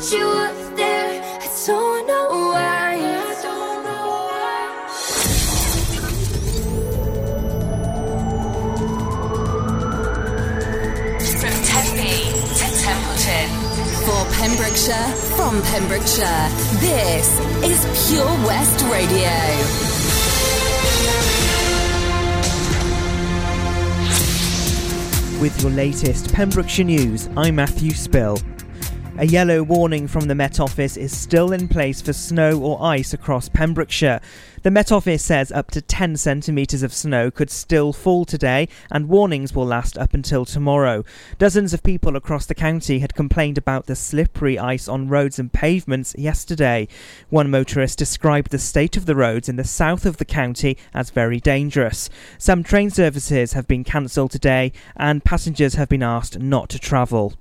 that you were there. I don't know why. I don't know why. From Tempe to Templeton. For Pembrokeshire, from Pembrokeshire, this is Pure West Radio. With your latest Pembrokeshire news, I'm Matthew Spill. A yellow warning from the Met Office is still in place for snow or ice across Pembrokeshire. The Met Office says up to 10 centimetres of snow could still fall today, and warnings will last up until tomorrow. Dozens of people across the county had complained about the slippery ice on roads and pavements yesterday. One motorist described the state of the roads in the south of the county as very dangerous. Some train services have been cancelled today, and passengers have been asked not to travel.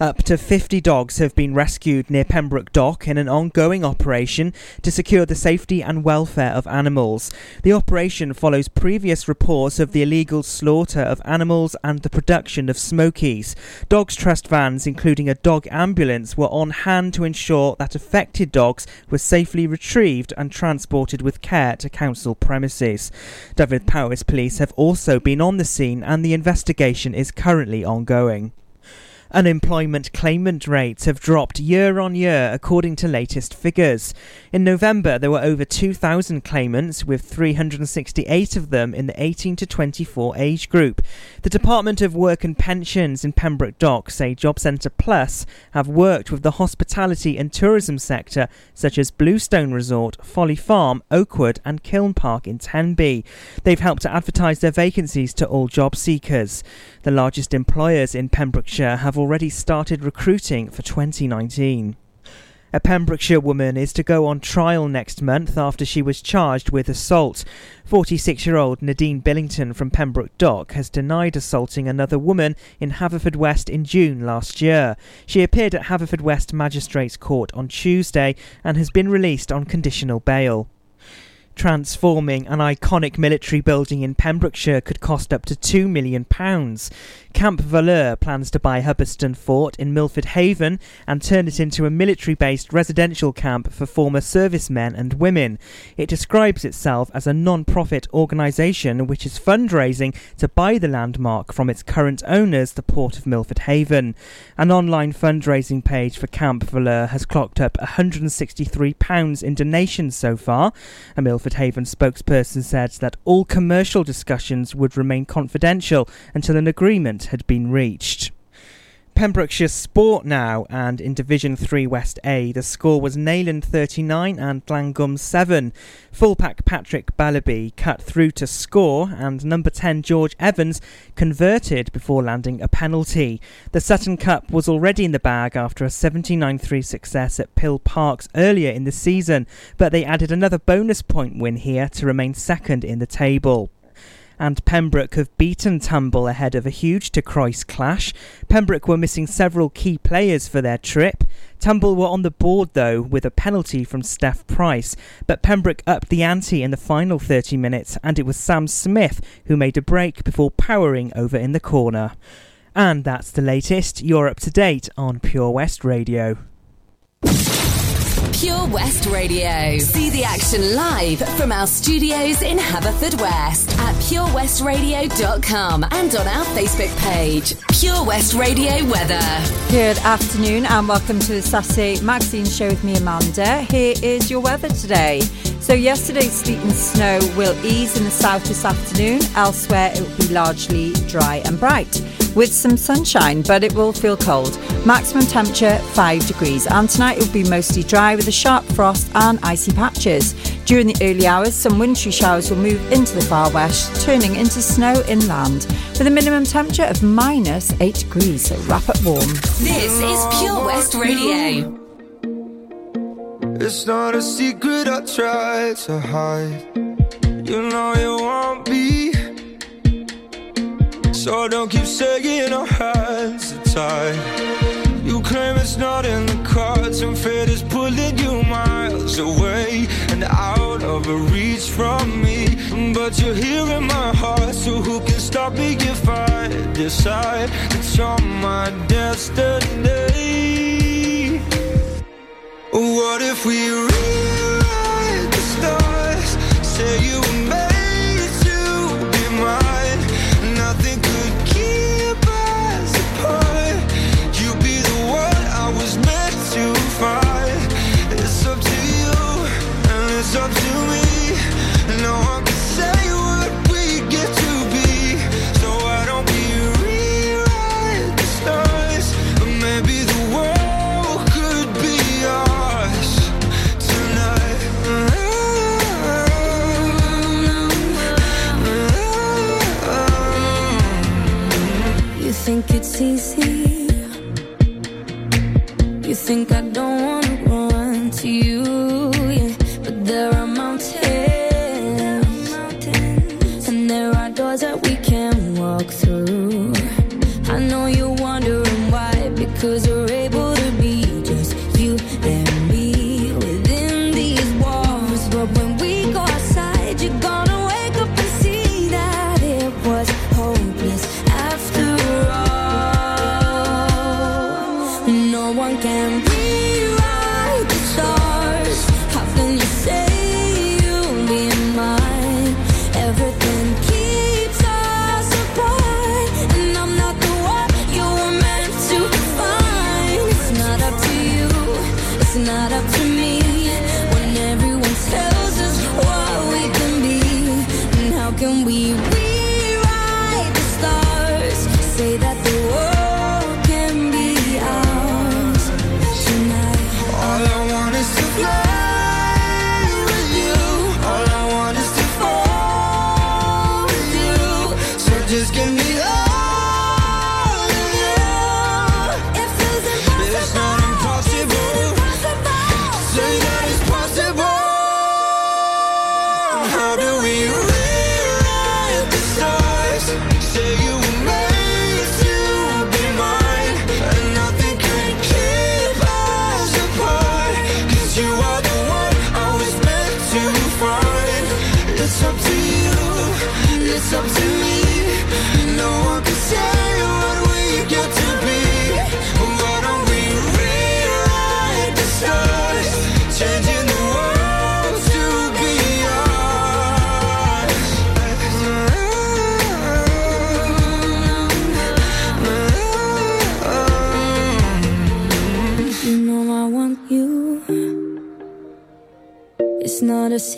Up to 50 dogs have been rescued near Pembroke Dock in an ongoing operation to secure the safety and welfare of animals. The operation follows previous reports of the illegal slaughter of animals and the production of smokies. Dogs Trust vans, including a dog ambulance, were on hand to ensure that affected dogs were safely retrieved and transported with care to council premises. Dyfed-Powys Police have also been on the scene and the investigation is currently ongoing. Unemployment claimant rates have dropped year on year according to latest figures. In November, there were over 2,000 claimants, with 368 of them in the 18 to 24 age group. The Department of Work and Pensions in Pembroke Dock say Job Centre Plus have worked with the hospitality and tourism sector, such as Bluestone Resort, Folly Farm, Oakwood, and Kiln Park in Tenby. They've helped to advertise their vacancies to all job seekers. The largest employers in Pembrokeshire have already started recruiting for 2019. A Pembrokeshire woman is to go on trial next month after she was charged with assault. 46 year old Nadine Billington from Pembroke Dock has denied assaulting another woman in Haverfordwest in June last year. She appeared at Haverfordwest Magistrates Court on Tuesday and has been released on conditional bail. Transforming an iconic military building in Pembrokeshire could cost up to £2 million. Camp Valeur plans to buy Hubberston Fort in Milford Haven and turn it into a military based residential camp for former servicemen and women. It describes itself as a non profit organisation which is fundraising to buy the landmark from its current owners, the Port of Milford Haven. An online fundraising page for Camp Valeur has clocked up £163 in donations so far. A Milford Haven spokesperson said that all commercial discussions would remain confidential until an agreement had been reached. Pembrokeshire Sport now, and in Division 3 West A, the score was Neyland 39 and Llangwm 7. Fullback Patrick Ballaby cut through to score, and number 10 George Evans converted before landing a penalty. The Sutton Cup was already in the bag after a 79 3 success at Pill Parks earlier in the season, but they added another bonus point win here to remain second in the table and Pembroke have beaten Tumble ahead of a huge to Crwys clash. Pembroke were missing several key players for their trip. Tumble were on the board though with a penalty from Steph Price, but Pembroke upped the ante in the final 30 minutes and it was Sam Smith who made a break before powering over in the corner. And that's the latest. You're up to date on Pure West Radio. Pure West Radio. See the action live from our studios in Haverfordwest at purewestradio.com and on our Facebook page. Pure West Radio Weather. Good afternoon and welcome to the Saturday Magazine Show with me, Amanda. Here is your weather today. So, yesterday's sleet and snow will ease in the south this afternoon. Elsewhere, it will be largely dry and bright with some sunshine, but it will feel cold. Maximum temperature 5 degrees, and tonight it will be mostly dry with a sharp frost and icy patches. During the early hours, some wintry showers will move into the far west, turning into snow inland, with a minimum temperature of minus 8 degrees. So, wrap up warm. This is Pure West Radio. It's not a secret I try to hide. You know you want me. So don't keep saying our hands are tied. You claim it's not in the cards, and fate is pulling you miles away and out of reach from me. But you're here in my heart, so who can stop me if I decide it's you're my destiny? What if we rewrite the stars? Say you. It's easy? You think I don't wanna run to you?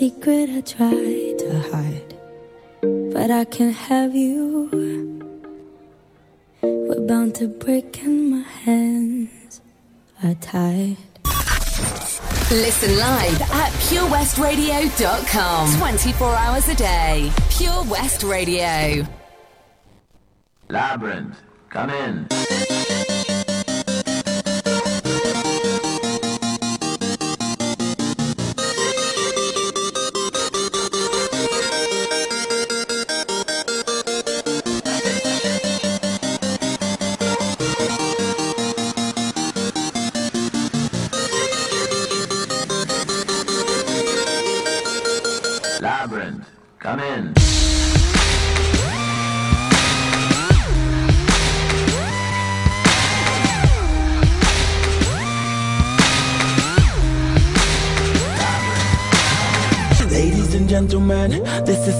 Secret I try to hide, but I can't have you. We're bound to break and my hands are tied. Listen live at purewestradio.com. 24 hours a day. Pure West Radio. Labrinth, come in.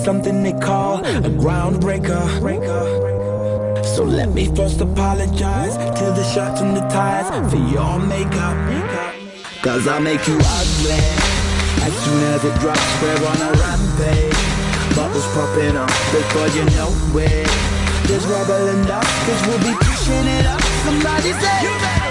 Something they call a groundbreaker. So let me first apologize to the shots and the ties for your makeup. Cause I make you ugly. As soon as it drops, we're on a rampage. Bubbles popping up before you know it. There's rubble dust, cause we'll be pushing it up. Somebody say, You better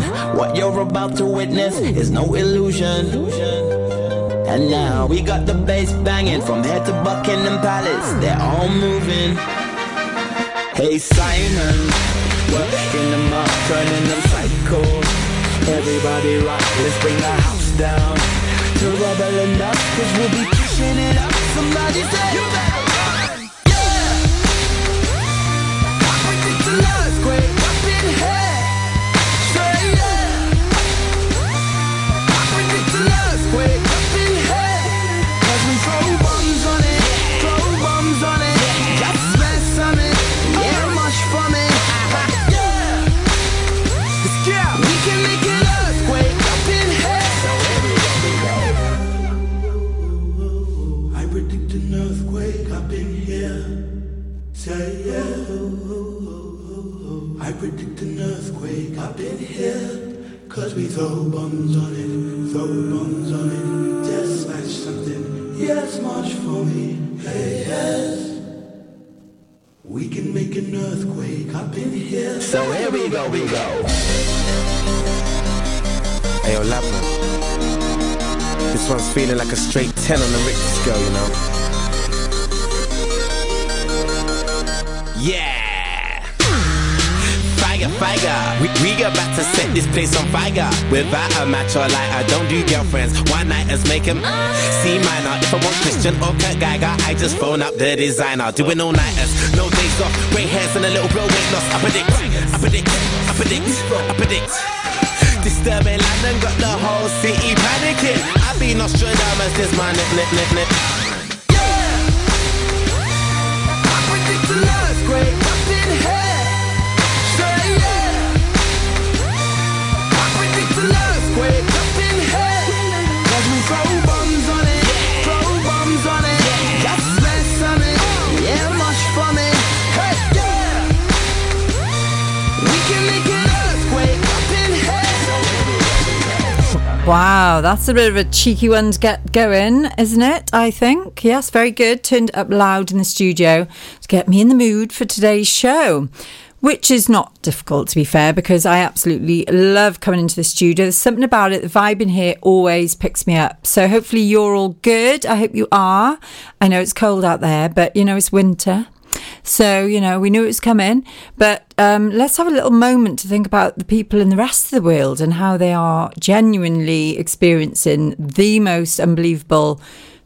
gentlemen, what you're about to witness is no illusion. And now we got the bass banging from head to Buckingham Palace. They're all moving. Hey Simon, working them up, turning them psycho. Everybody rock, let's bring the house down. to rebel enough, cause we'll be pushing it up. Somebody say, You better Cause we throw bombs on it, throw bombs on it. Just smash something. Yes, march for me. Hey, yes. We can make an earthquake up in here. So here we go, we go. Hey, yo, Labman. This one's feeling like a straight 10 on the Richter scale, you know? Yeah! Fire, fire. We, we about to set this place on fire. Without a match or lighter, don't do girlfriends. One nighters make him C minor. If I want Christian or Kurt Geiger, I just phone up the designer. Doing all nighters, no days off. Grey hairs and a little bro weight loss. I predict, I predict, I predict, I predict. Disturbing London got the whole city panicking. I be Nostradamus, this my nip, nip, nip, nip. I predict an earthquake up Wow, that's a bit of a cheeky one to get going, isn't it? I think. Yes, very good. Turned up loud in the studio to get me in the mood for today's show. Which is not difficult, to be fair, because I absolutely love coming into the studio. There's something about it. The vibe in here always picks me up. So hopefully you're all good. I hope you are. I know it's cold out there, but you know, it's winter. So, you know, we knew it was coming. But um, let's have a little moment to think about the people in the rest of the world and how they are genuinely experiencing the most unbelievable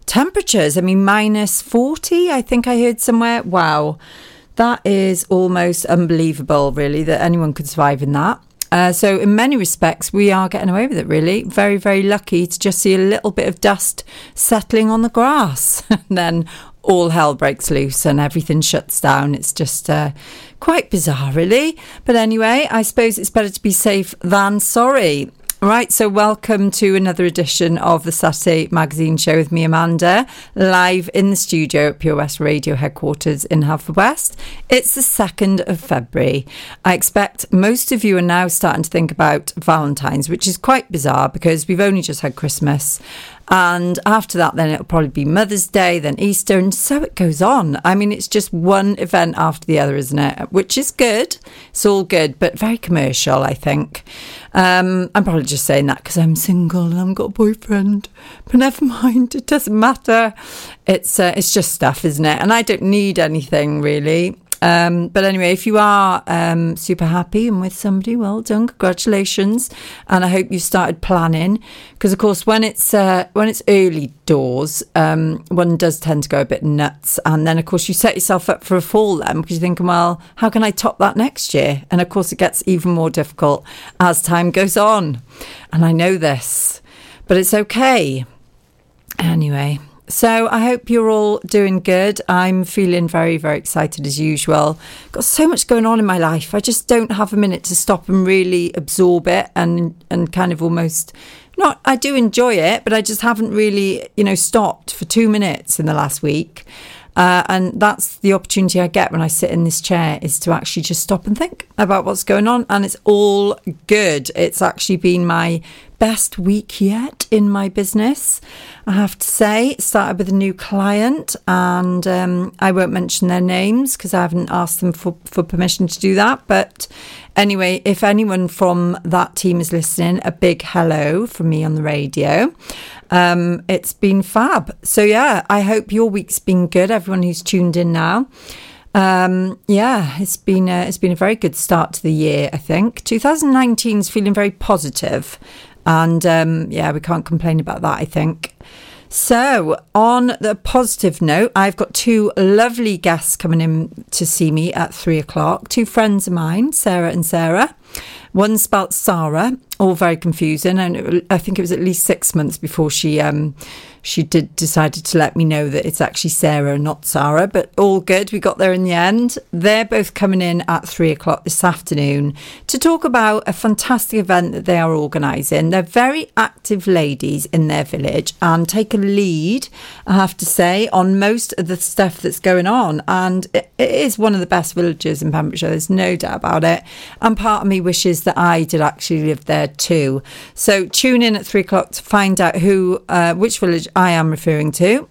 temperatures. I mean, minus 40, I think I heard somewhere. Wow. That is almost unbelievable, really, that anyone could survive in that. Uh, so, in many respects, we are getting away with it, really. Very, very lucky to just see a little bit of dust settling on the grass. and then all hell breaks loose and everything shuts down. It's just uh, quite bizarre, really. But anyway, I suppose it's better to be safe than sorry. Right, so welcome to another edition of the Saturday Magazine Show with me, Amanda, live in the studio at Pure West Radio headquarters in Haverfordwest. It's the 2nd of February. I expect most of you are now starting to think about Valentine's, which is quite bizarre because we've only just had Christmas. And after that, then it'll probably be Mother's Day, then Easter, and so it goes on. I mean, it's just one event after the other, isn't it? Which is good. It's all good, but very commercial, I think. Um, I'm probably just saying that because I'm single and I've got a boyfriend. But never mind, it doesn't matter. It's uh, it's just stuff, isn't it? And I don't need anything really. Um, but anyway, if you are um, super happy and with somebody, well done, congratulations, and I hope you started planning because, of course, when it's uh, when it's early doors, um, one does tend to go a bit nuts, and then of course you set yourself up for a fall then because you're thinking, well, how can I top that next year? And of course, it gets even more difficult as time goes on, and I know this, but it's okay. Anyway, so I hope you're all doing good. I'm feeling very, very excited as usual. Got so much going on in my life. I just don't have a minute to stop and really absorb it and and kind of almost not I do enjoy it, but I just haven't really, you know, stopped for two minutes in the last week. Uh, and that's the opportunity I get when I sit in this chair is to actually just stop and think about what's going on. And it's all good. It's actually been my best week yet in my business. I have to say, It started with a new client, and um, I won't mention their names because I haven't asked them for, for permission to do that. But anyway, if anyone from that team is listening, a big hello from me on the radio. Um, it's been fab. So, yeah, I hope your week's been good, everyone who's tuned in now. Um, yeah, it's been a, it's been a very good start to the year. I think 2019 is feeling very positive, And um, yeah, we can't complain about that, I think. So, on the positive note, I've got two lovely guests coming in to see me at three o'clock. Two friends of mine, Sarah and Sarah. One spelt Sarah, all very confusing, and I think it was at least six months before she um, she did decided to let me know that it's actually Sarah, not Sarah. But all good, we got there in the end. They're both coming in at three o'clock this afternoon to talk about a fantastic event that they are organising. They're very active ladies in their village and take a lead, I have to say, on most of the stuff that's going on. And it, is one of the best villages in Pembrokeshire. There's no doubt about it. And part of me wishes that I did actually live there too. So tune in at three o'clock to find out who, uh, which village I am referring to.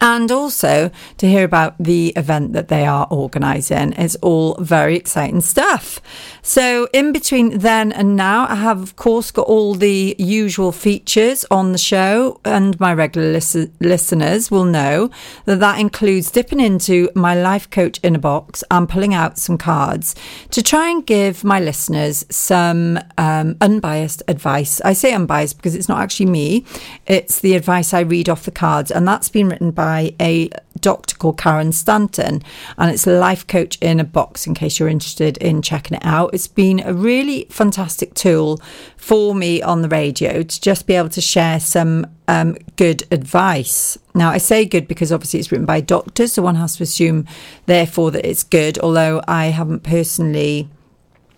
And also to hear about the event that they are organising. It's all very exciting stuff. So, in between then and now, I have, of course, got all the usual features on the show, and my regular lis- listeners will know that that includes dipping into my life coach inner box and pulling out some cards to try and give my listeners some um, unbiased advice. I say unbiased because it's not actually me, it's the advice I read off the cards, and that's been written by a doctor called Karen Stanton, and it's life coach in a box in case you're interested in checking it out. It's been a really fantastic tool for me on the radio to just be able to share some um, good advice. Now, I say good because obviously it's written by doctors, so one has to assume, therefore, that it's good, although I haven't personally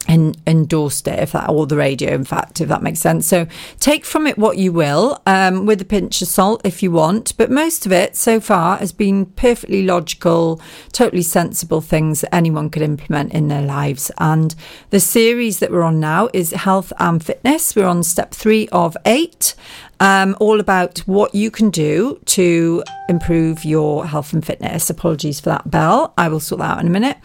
and endorsed it if that or the radio in fact if that makes sense. So take from it what you will um, with a pinch of salt if you want but most of it so far has been perfectly logical totally sensible things that anyone could implement in their lives. And the series that we're on now is health and fitness. We're on step three of eight um, all about what you can do to improve your health and fitness. Apologies for that bell. I will sort that out in a minute.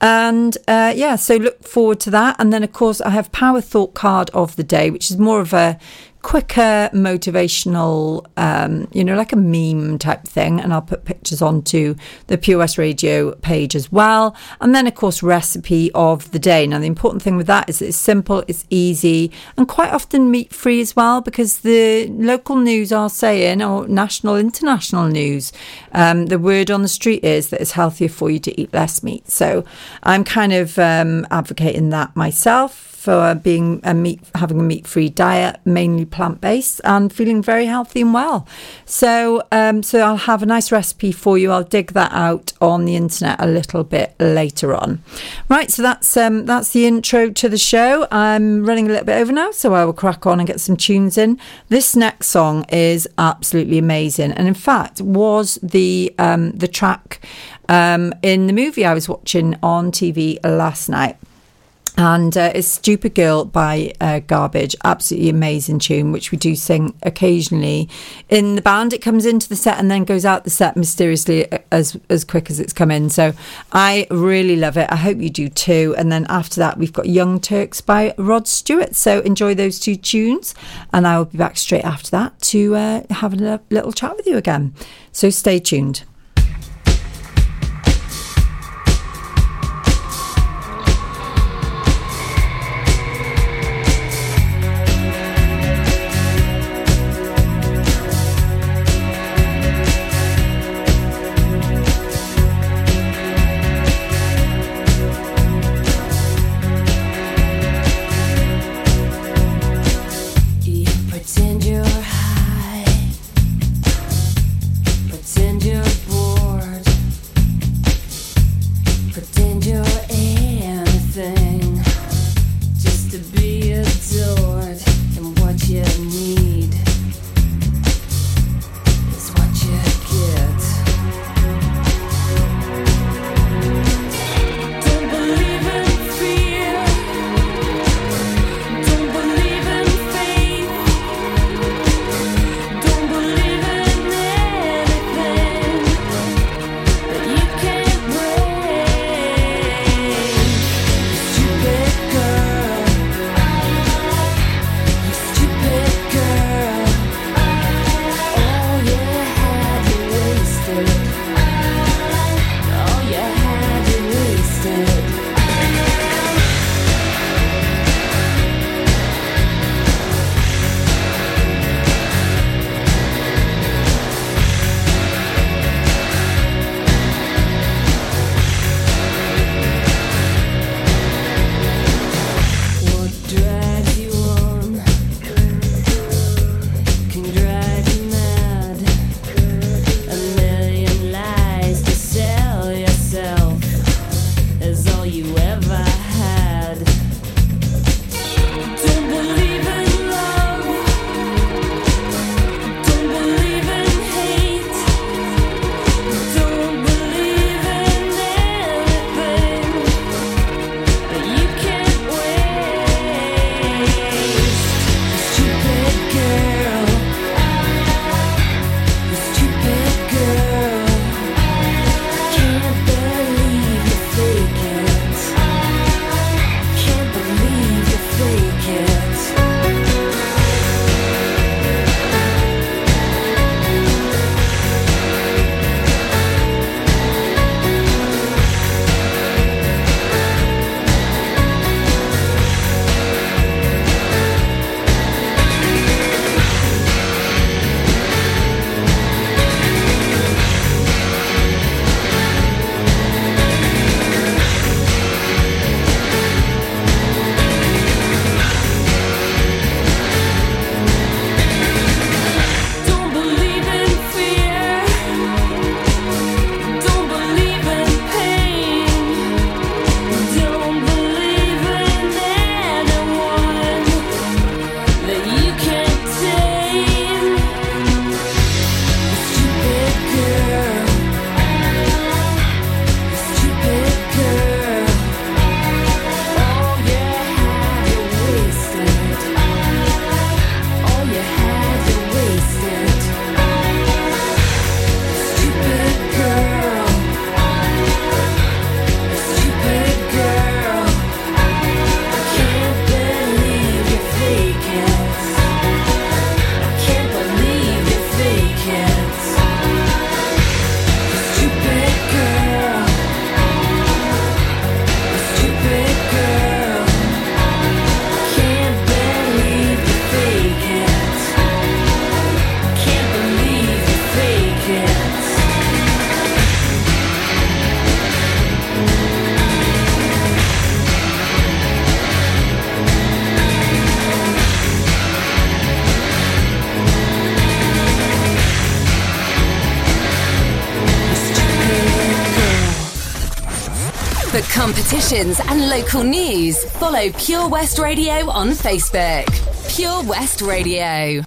And uh, yeah, so look forward to that. And then, of course, I have Power Thought card of the day, which is more of a quicker motivational, um, you know, like a meme type thing. And I'll put pictures onto the West Radio page as well. And then, of course, recipe of the day. Now, the important thing with that is it's simple, it's easy, and quite often meat free as well, because the local news are saying, or national, international news, um, the word on the street is that it's healthier for you to eat less meat. So I'm kind of um, advocating that myself for being a meat, having a meat-free diet, mainly plant-based, and feeling very healthy and well. So, um, so I'll have a nice recipe for you. I'll dig that out on the internet a little bit later on. Right, so that's um, that's the intro to the show. I'm running a little bit over now, so I will crack on and get some tunes in. This next song is absolutely amazing, and in fact was the um, the track um, in the movie I was watching on TV last night and uh, it's Stupid Girl by uh, Garbage. Absolutely amazing tune, which we do sing occasionally in the band. It comes into the set and then goes out the set mysteriously uh, as as quick as it's come in. So I really love it. I hope you do too. And then after that, we've got Young Turks by Rod Stewart. So enjoy those two tunes, and I will be back straight after that to uh, have a little chat with you again. So stay tuned. competitions, and local news, follow Pure West Radio on Facebook. Pure West Radio.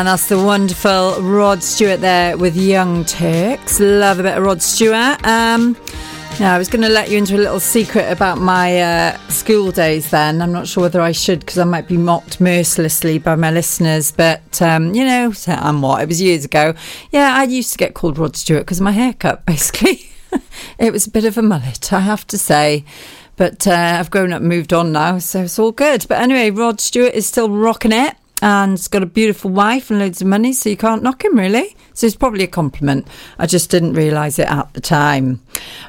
and that's the wonderful Rod Stewart there with Young Turks. Love a bit of Rod Stewart. Um, now, I was going to let you into a little secret about my uh, school days then. I'm not sure whether I should because I might be mocked mercilessly by my listeners, but um, you know, I'm what? It was years ago. Yeah, I used to get called Rod Stewart because of my haircut, basically. it was a bit of a mullet, I have to say. But uh, I've grown up, moved on now, so it's all good. But anyway, Rod Stewart is still rocking it and he's got a beautiful wife and loads of money, so you can't knock him really. So it's probably a compliment. I just didn't realise it at the time.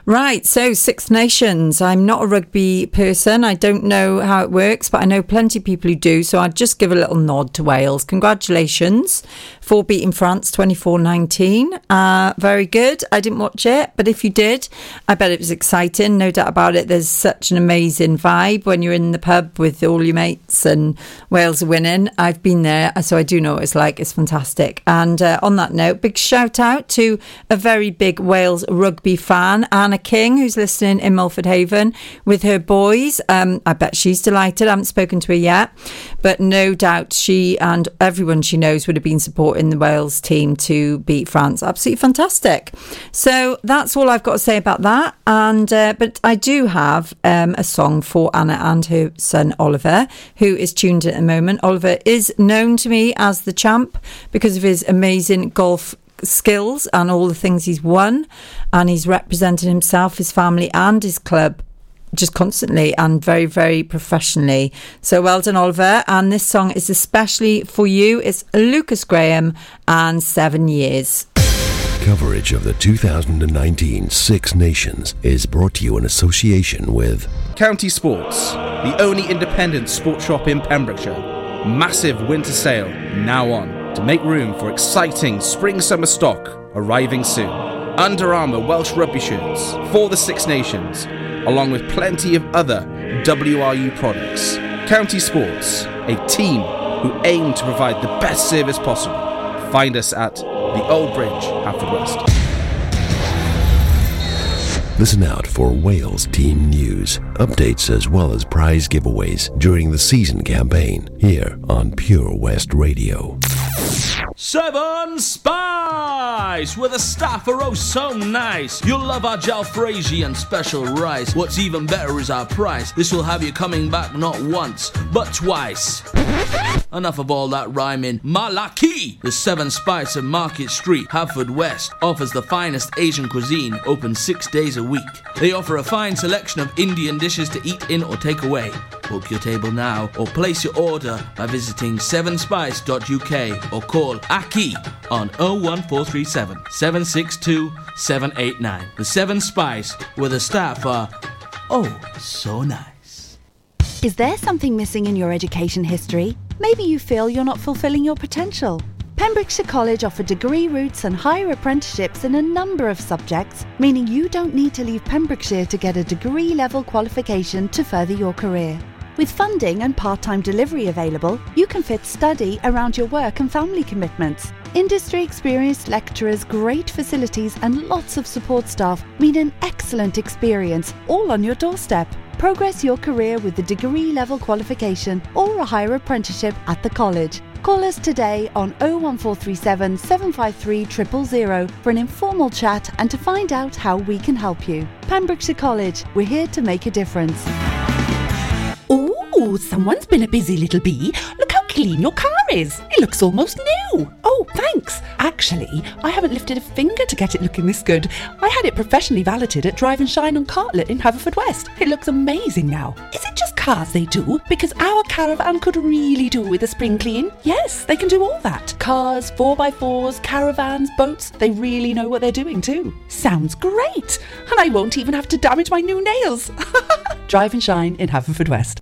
Right, so Six Nations. I'm not a rugby person. I don't know how it works, but I know plenty of people who do. So I'd just give a little nod to Wales. Congratulations for beating France 24 19. Uh, very good. I didn't watch it, but if you did, I bet it was exciting. No doubt about it. There's such an amazing vibe when you're in the pub with all your mates and Wales are winning. I've been there, so I do know what it's like. It's fantastic. And uh, on that note, big shout out to a very big Wales rugby fan, Anna King, who's listening in Milford Haven with her boys. Um, I bet she's delighted. I haven't spoken to her yet, but no doubt she and everyone she knows would have been supporting the Wales team to beat France. Absolutely fantastic. So that's all I've got to say about that. And uh, but I do have um, a song for Anna and her son Oliver, who is tuned at the moment. Oliver is known to me as the champ because of his amazing golf skills and all the things he's won. And he's represented himself his family and his club just constantly and very very professionally. So well done oliver. And this song is especially for you. It's Lukas Graham and seven years. Coverage of the 2019 Six Nations is brought to you in association with County Sports, the only independent sports shop in Pembrokeshire. Massive winter sale now on to make room for exciting spring summer stock arriving soon. Under Armour Welsh rugby shirts for the Six Nations, along with plenty of other WRU products. County Sports, a team who aim to provide the best service possible. Find us at the Old Bridge, Haverfordwest. Listen out for Wales team news, updates, as well as prize giveaways during the season campaign here on Pure West Radio. Seven Spice, where the staff are oh so nice. You'll love our jalfrezi and special rice. What's even better is our price. This will have you coming back not once, but twice. Enough of all that rhyming. Malaki! The Seven Spice of Market Street, Haverfordwest, offers the finest Asian cuisine, open six days a week. They offer a fine selection of Indian dishes to eat in or take away. Book your table now or place your order by visiting sevenspice.uk or call Aki on 01437 762 789. The Seven Spice, where the staff are oh so nice. Is there something missing in your education history? Maybe you feel you're not fulfilling your potential. Pembrokeshire College offer degree routes and higher apprenticeships in a number of subjects, meaning you don't need to leave Pembrokeshire to get a degree level qualification to further your career. With funding and part time delivery available, you can fit study around your work and family commitments. Industry experienced lecturers, great facilities, and lots of support staff mean an excellent experience, all on your doorstep. Progress your career with a degree level qualification or a higher apprenticeship at the college. Call us today on 01437 753 000 for an informal chat and to find out how we can help you. Pembrokeshire College, we're here to make a difference. Oh, someone's been a busy little bee. Look how clean your car is. It looks almost new. Oh, thanks. Actually, I haven't lifted a finger to get it looking this good. I had it professionally valeted at Drive and Shine on Cartlett in Haverfordwest. It looks amazing now. Is it just cars they do? Because our caravan could really do with a spring clean. Yes, they can do all that. Cars, 4x4s, caravans, boats. They really know what they're doing too. Sounds great. And I won't even have to damage my new nails. Drive and Shine in Haverfordwest.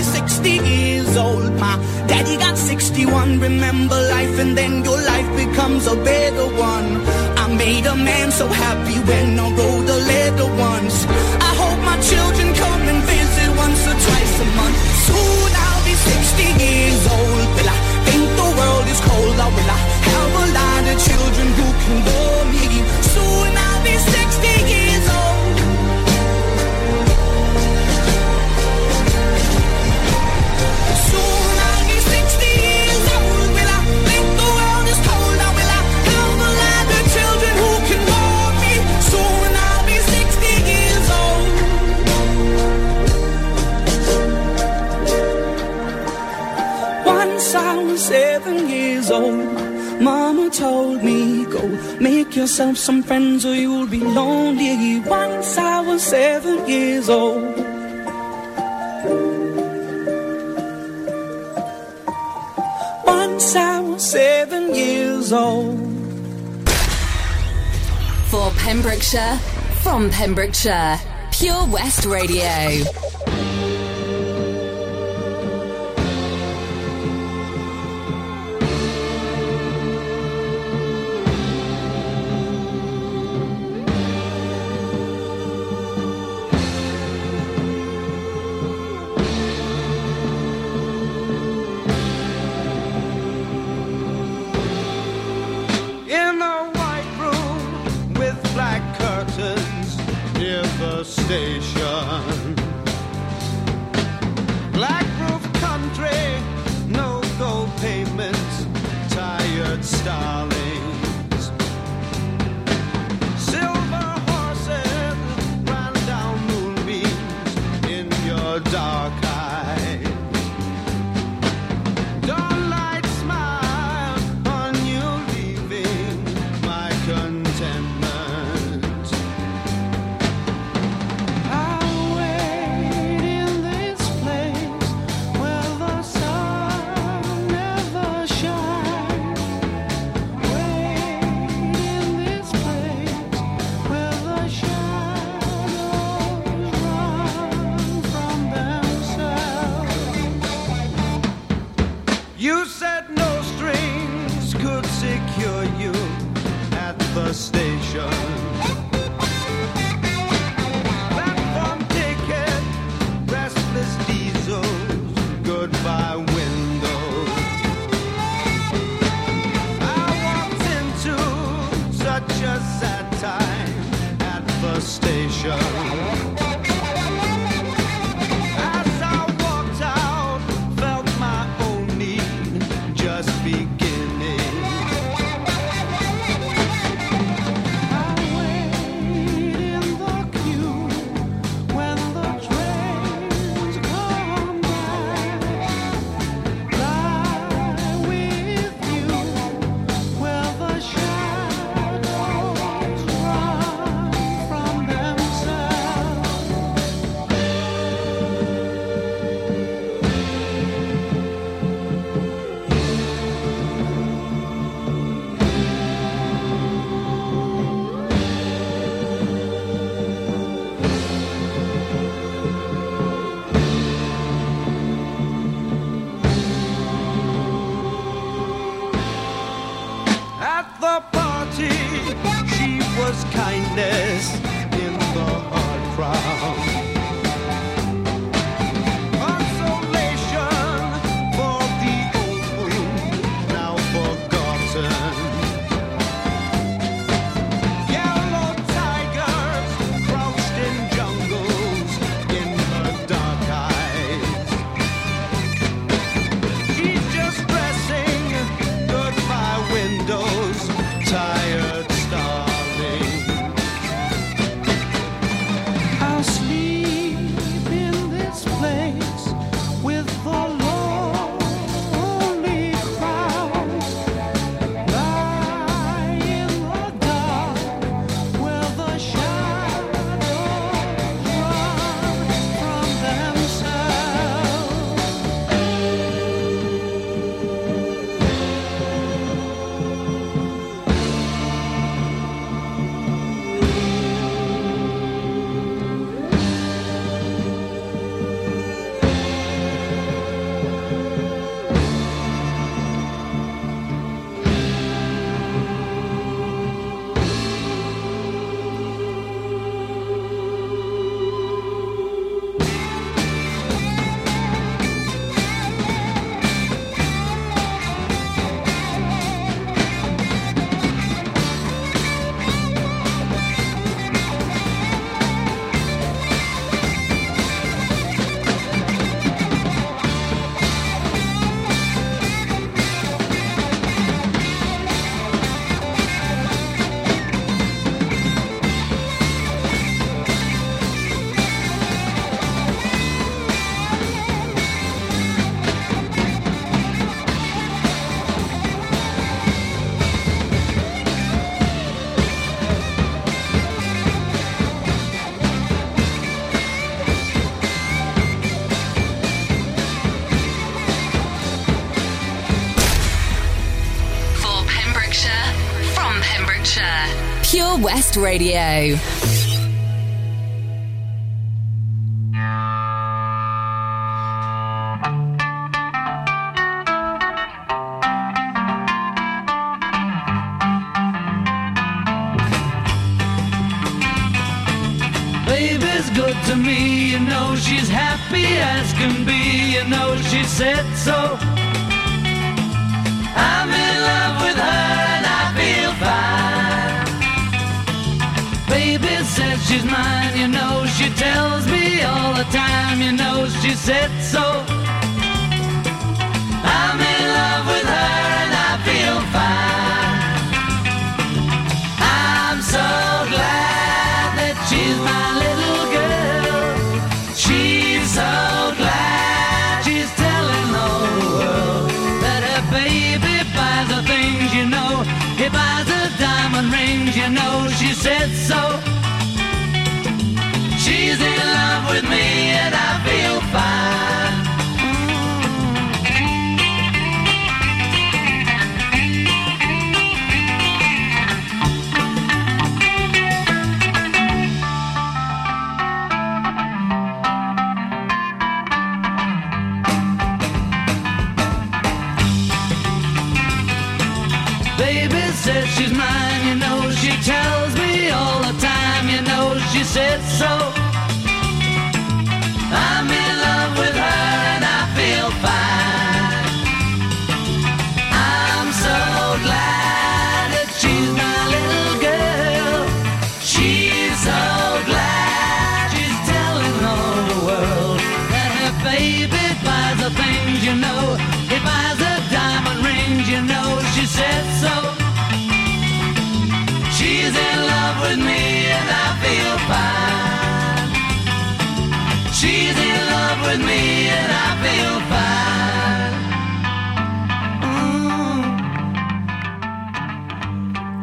be 60 years old. My daddy got 61. Remember life, and then your life becomes a better one. I made a man so happy when I wrote the letter once. I hope my children come and visit once or twice a month. Soon I'll be 60 years old. Will I think the world is cold? Or will I have a lot of children who can bore me? Soon I'll be 60 years Once I was seven years old, Mama told me, Go make yourself some friends or you'll be lonely. Once I was seven years old. Once I was seven years old. For Pembrokeshire, from Pembrokeshire, Pure West Radio. At Radio. Baby's good to me, you know she's happy as can be, you know she said so. I'm she's mine, you know she tells me all the time, you know she said so. I'm in love with her and I feel fine. I'm so glad that she's my little girl. She's so glad she's telling the whole world that her baby buys the things you know. He buys the diamond rings, you know. She said so.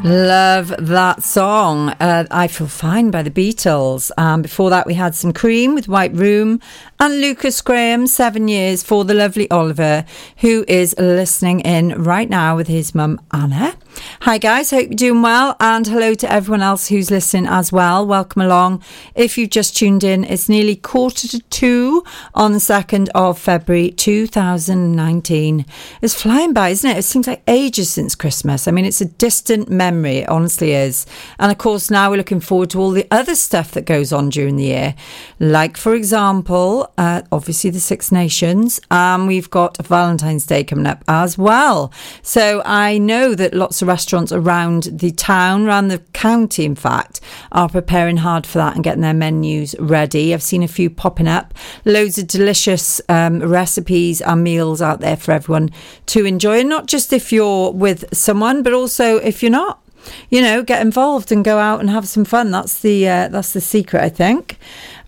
Love that song. Uh, I Feel Fine by the Beatles. Um, before that, we had some Cream with White Room and Lukas Graham, seven years for the lovely Oliver, who is listening in right now with his mum, Anna. Hi, guys. Hope you're doing well. And hello to everyone else who's listening as well. Welcome along. If you've just tuned in, it's nearly quarter to two on the 2nd of February 2019. It's flying by, isn't it? It seems like ages since Christmas. I mean, it's a distant memory, it honestly is. And of course, now we're looking forward to all the other stuff that goes on during the year. Like, for example, uh, obviously the Six Nations. And we've got Valentine's Day coming up as well. So I know that lots of restaurants around the town, around the county, in fact, are preparing hard for that and getting their menus ready. I've seen a few popping up, loads of delicious um, recipes and meals out there for everyone to enjoy. And not just if you're with someone, but also if you're not. You know, get involved and go out and have some fun. That's the uh, that's the secret, I think.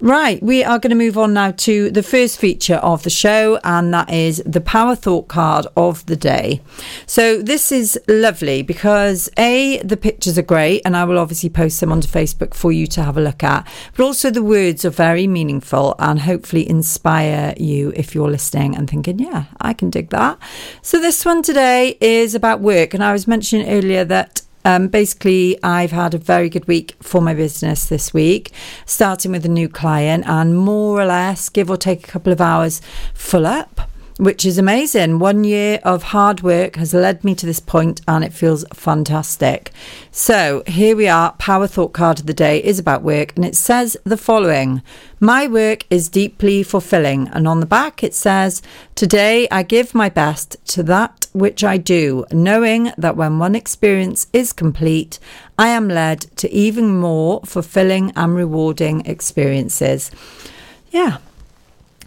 Right, we are going to move on now to the first feature of the show, and that is the Power Thought card of the day. So, this is lovely because A, the pictures are great, and I will obviously post them onto Facebook for you to have a look at, but also the words are very meaningful and hopefully inspire you if you're listening and thinking, yeah, I can dig that. So, this one today is about work, and I was mentioning earlier that um, basically, I've had a very good week for my business this week, starting with a new client and more or less, give or take a couple of hours, full up. Which is amazing. One year of hard work has led me to this point and it feels fantastic. So, here we are. Power Thought card of the day is about work and it says the following My work is deeply fulfilling. And on the back, it says, Today I give my best to that which I do, knowing that when one experience is complete, I am led to even more fulfilling and rewarding experiences. Yeah.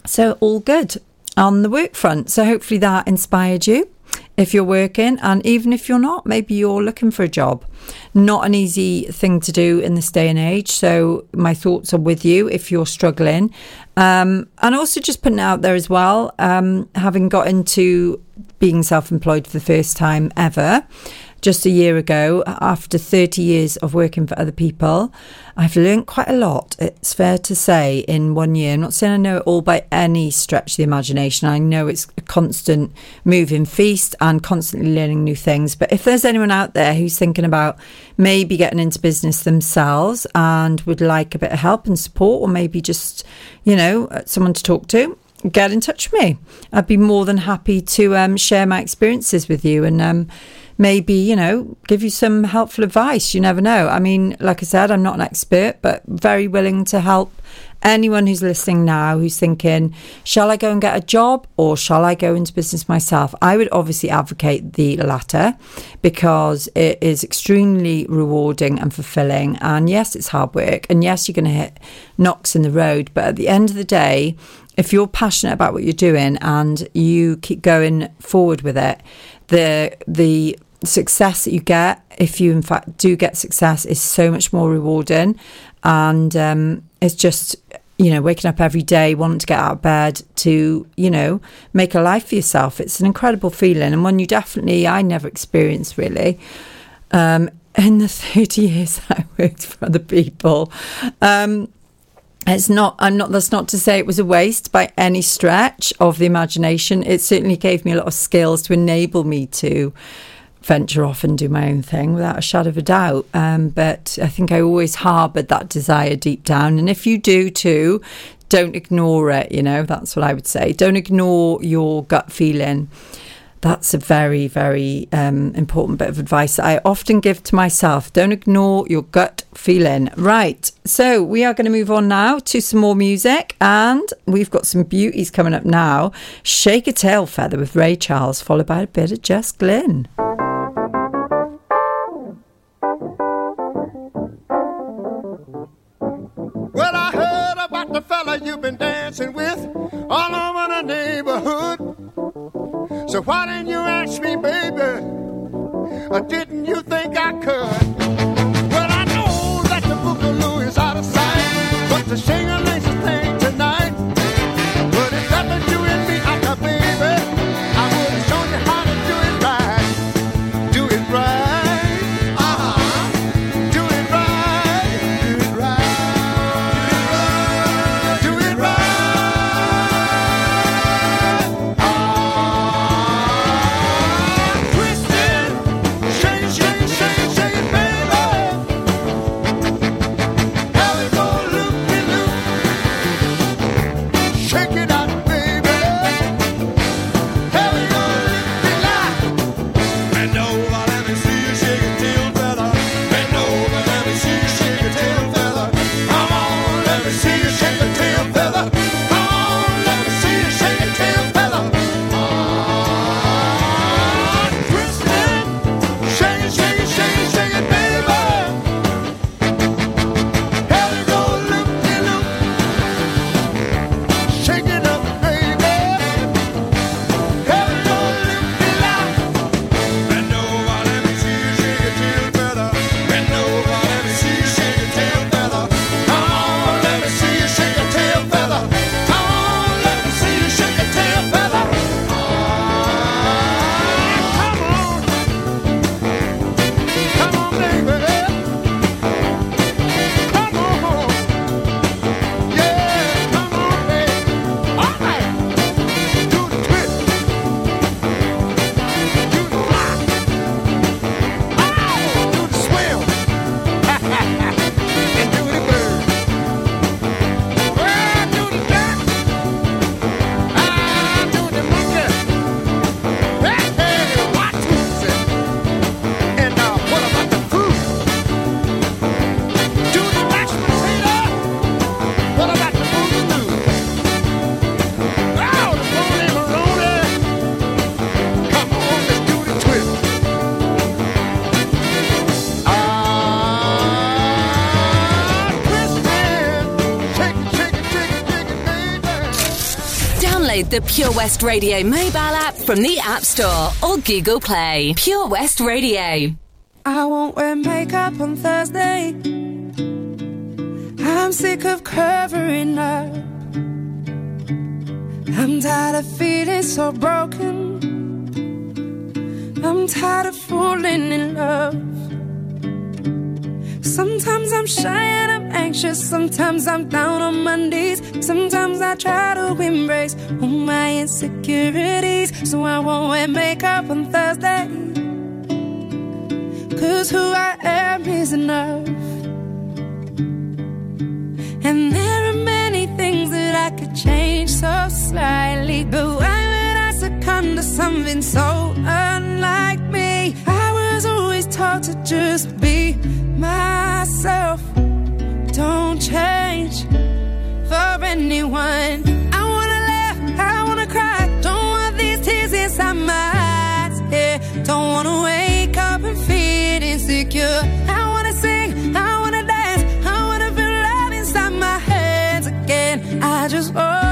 So, all good on the work front. So, hopefully, that inspired you if you're working, and even if you're not, maybe you're looking for a job. Not an easy thing to do in this day and age. So, my thoughts are with you if you're struggling. Um, and also, just putting out there as well, um, having got into being self employed for the first time ever just a year ago, after 30 years of working for other people, I've learned quite a lot, it's fair to say, in one year. I'm not saying I know it all by any stretch of the imagination. I know it's a constant moving feast and constantly learning new things. But if there's anyone out there who's thinking about maybe getting into business themselves and would like a bit of help and support, or maybe just, you know, someone to talk to, get in touch with me. I'd be more than happy to um, share my experiences with you and um, maybe, you know, give you some helpful advice. You never know. I mean, like I said, I'm not an expert, but very willing to help anyone who's listening now who's thinking, shall I go and get a job or shall I go into business myself? I would obviously advocate the latter because it is extremely rewarding and fulfilling. And yes, it's hard work. And yes, you're going to hit knocks in the road. But at the end of the day, if you're passionate about what you're doing and you keep going forward with it, the the success that you get, if you in fact do get success, is so much more rewarding, and um, it's just you know waking up every day wanting to get out of bed to you know make a life for yourself. It's an incredible feeling, and one you definitely I never experienced really. Um, in the 30 years I worked for other people. Um, it's not i'm not that's not to say it was a waste by any stretch of the imagination. It certainly gave me a lot of skills to enable me to venture off and do my own thing without a shadow of a doubt. Um, but i think i always harbored that desire deep down. And if you do too don't ignore it you know that's what i would say. Don't ignore your gut feeling that's a very, very um, important bit of advice that I often give to myself. Don't ignore your gut feeling. Right. So we are going to move on now to some more music, and we've got some beauties coming up now. Shake a Tail Feather with Ray Charles, followed by a bit of Jess Glynne. Well, I heard about the fella you've been dancing with why didn't you ask me, baby? Or didn't you think I could? Well, I know that the boogaloo is out of sight, but the singer. Pure West Radio mobile app from the App Store or Google Play. Pure West Radio. I won't wear makeup on Thursday. I'm sick of covering up. I'm tired of feeling so broken. I'm tired of falling in love. Sometimes I'm shy and I'm anxious. Sometimes I'm down on my knees. Sometimes I try to embrace all my insecurities. So I won't wear makeup on Thursday. Cause who I am is enough. And there are many things that I could change so slightly. But why would I succumb to something so unlike me? I was always taught to just be myself. Don't change for anyone. I wanna laugh, I wanna cry. Don't want these tears inside my eyes. Yeah, don't wanna wake up and feel insecure. I wanna sing, I wanna dance, I wanna feel love inside my hands again. I just wanna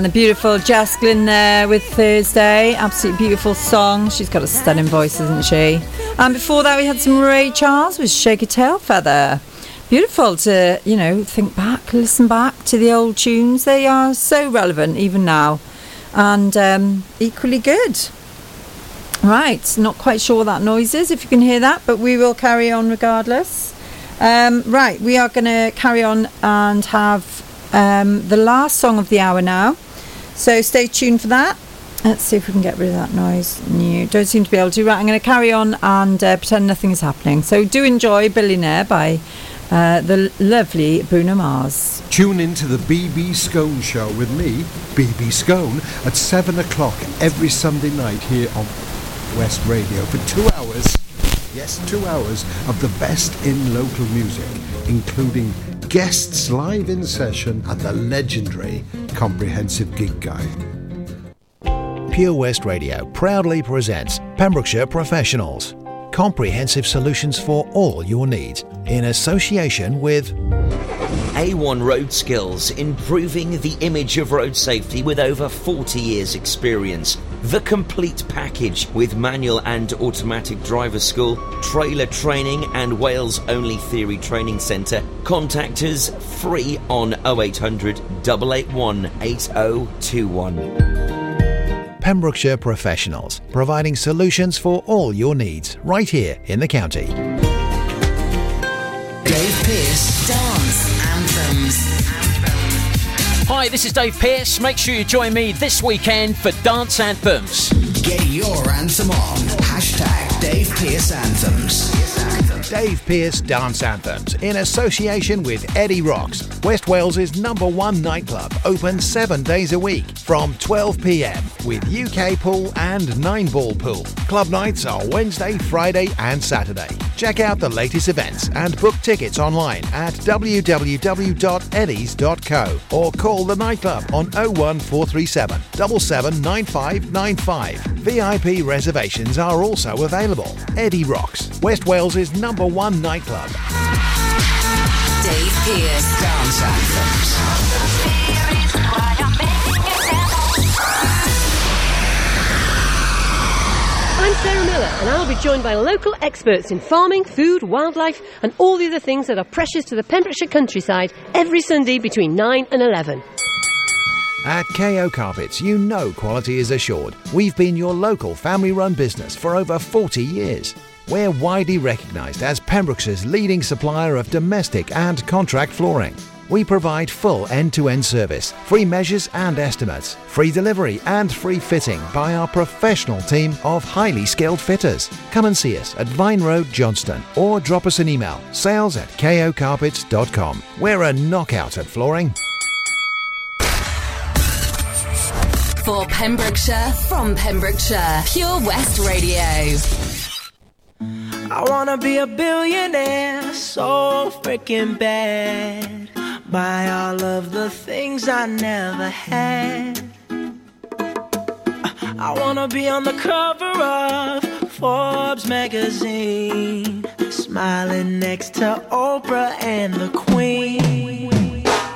And the beautiful Jess there with Thursday. Absolutely beautiful song. She's got a stunning voice, isn't she? And before that, we had some Ray Charles with Shake a Tail Feather. Beautiful to, you know, think back, listen back to the old tunes. They are so relevant even now and um, equally good. Right, not quite sure what that noise is, if you can hear that, but we will carry on regardless. Um, right, we are going to carry on and have um, the last song of the hour now. So stay tuned for that. Let's see if we can get rid of that noise. No, don't seem to be able to. Right, I'm going to carry on and uh, pretend nothing is happening. So do enjoy Billionaire by uh, the lovely Bruno Mars. Tune in to the BB Scone Show with me, BB Scone, at 7 o'clock every Sunday night here on West Radio for two hours. Yes, two hours of the best in local music, including guests live in session and the legendary Comprehensive Gig Guide. Pure West Radio proudly presents Pembrokeshire Professionals. Comprehensive solutions for all your needs in association with A1 Road Skills, improving the image of road safety with over 40 years' experience. The complete package with manual and automatic driver school, trailer training, and Wales only theory training centre. Contact us free on 0800 881 8021. Pembrokeshire Professionals, providing solutions for all your needs right here in the county. Dave Pearce Hi, this is Dave Pearce. Make sure you join me this weekend for Dance Anthems. Get your anthem on. Hashtag Dave Pearce Anthems. Dave Pearce Dance Anthems in association with Eddie Rocks, West Wales's number one nightclub, open seven days a week from 12 pm with UK pool and nine ball pool. Club nights are Wednesday, Friday, and Saturday. Check out the latest events and book tickets online at www.eddies.co or call the nightclub on 01437 779595. VIP reservations are also available. Eddie Rocks, West Wales's number one nightclub. Dave Pearce Dance Anthems. I'm Sarah Miller, and I'll be joined by local experts in farming, food, wildlife, and all the other things that are precious to the Pembrokeshire countryside every Sunday between 9 and 11. At KO Carpets, you know quality is assured. We've been your local family run business for over 40 years. We're widely recognised as Pembrokeshire's leading supplier of domestic and contract flooring. We provide full end to end service, free measures and estimates, free delivery and free fitting by our professional team of highly skilled fitters. Come and see us at Vine Road, Johnston, or drop us an email sales at kocarpets.com. We're a knockout at flooring. For Pembrokeshire, from Pembrokeshire, Pure West Radio. I wanna be a billionaire so freaking bad. Buy all of the things I never had. I wanna be on the cover of Forbes magazine, smiling next to Oprah and the Queen.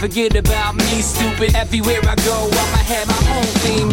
forget about me, stupid. Everywhere I go, I'ma have my own theme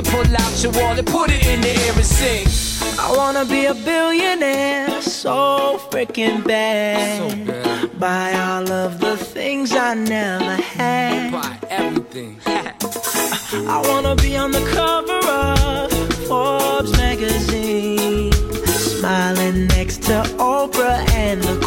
pull out your wallet, put it in the air and sing. I wanna be a billionaire so freaking bad. Buy all of the things I never had. Buy everything. I wanna be on the cover of Forbes magazine, smiling next to Oprah and the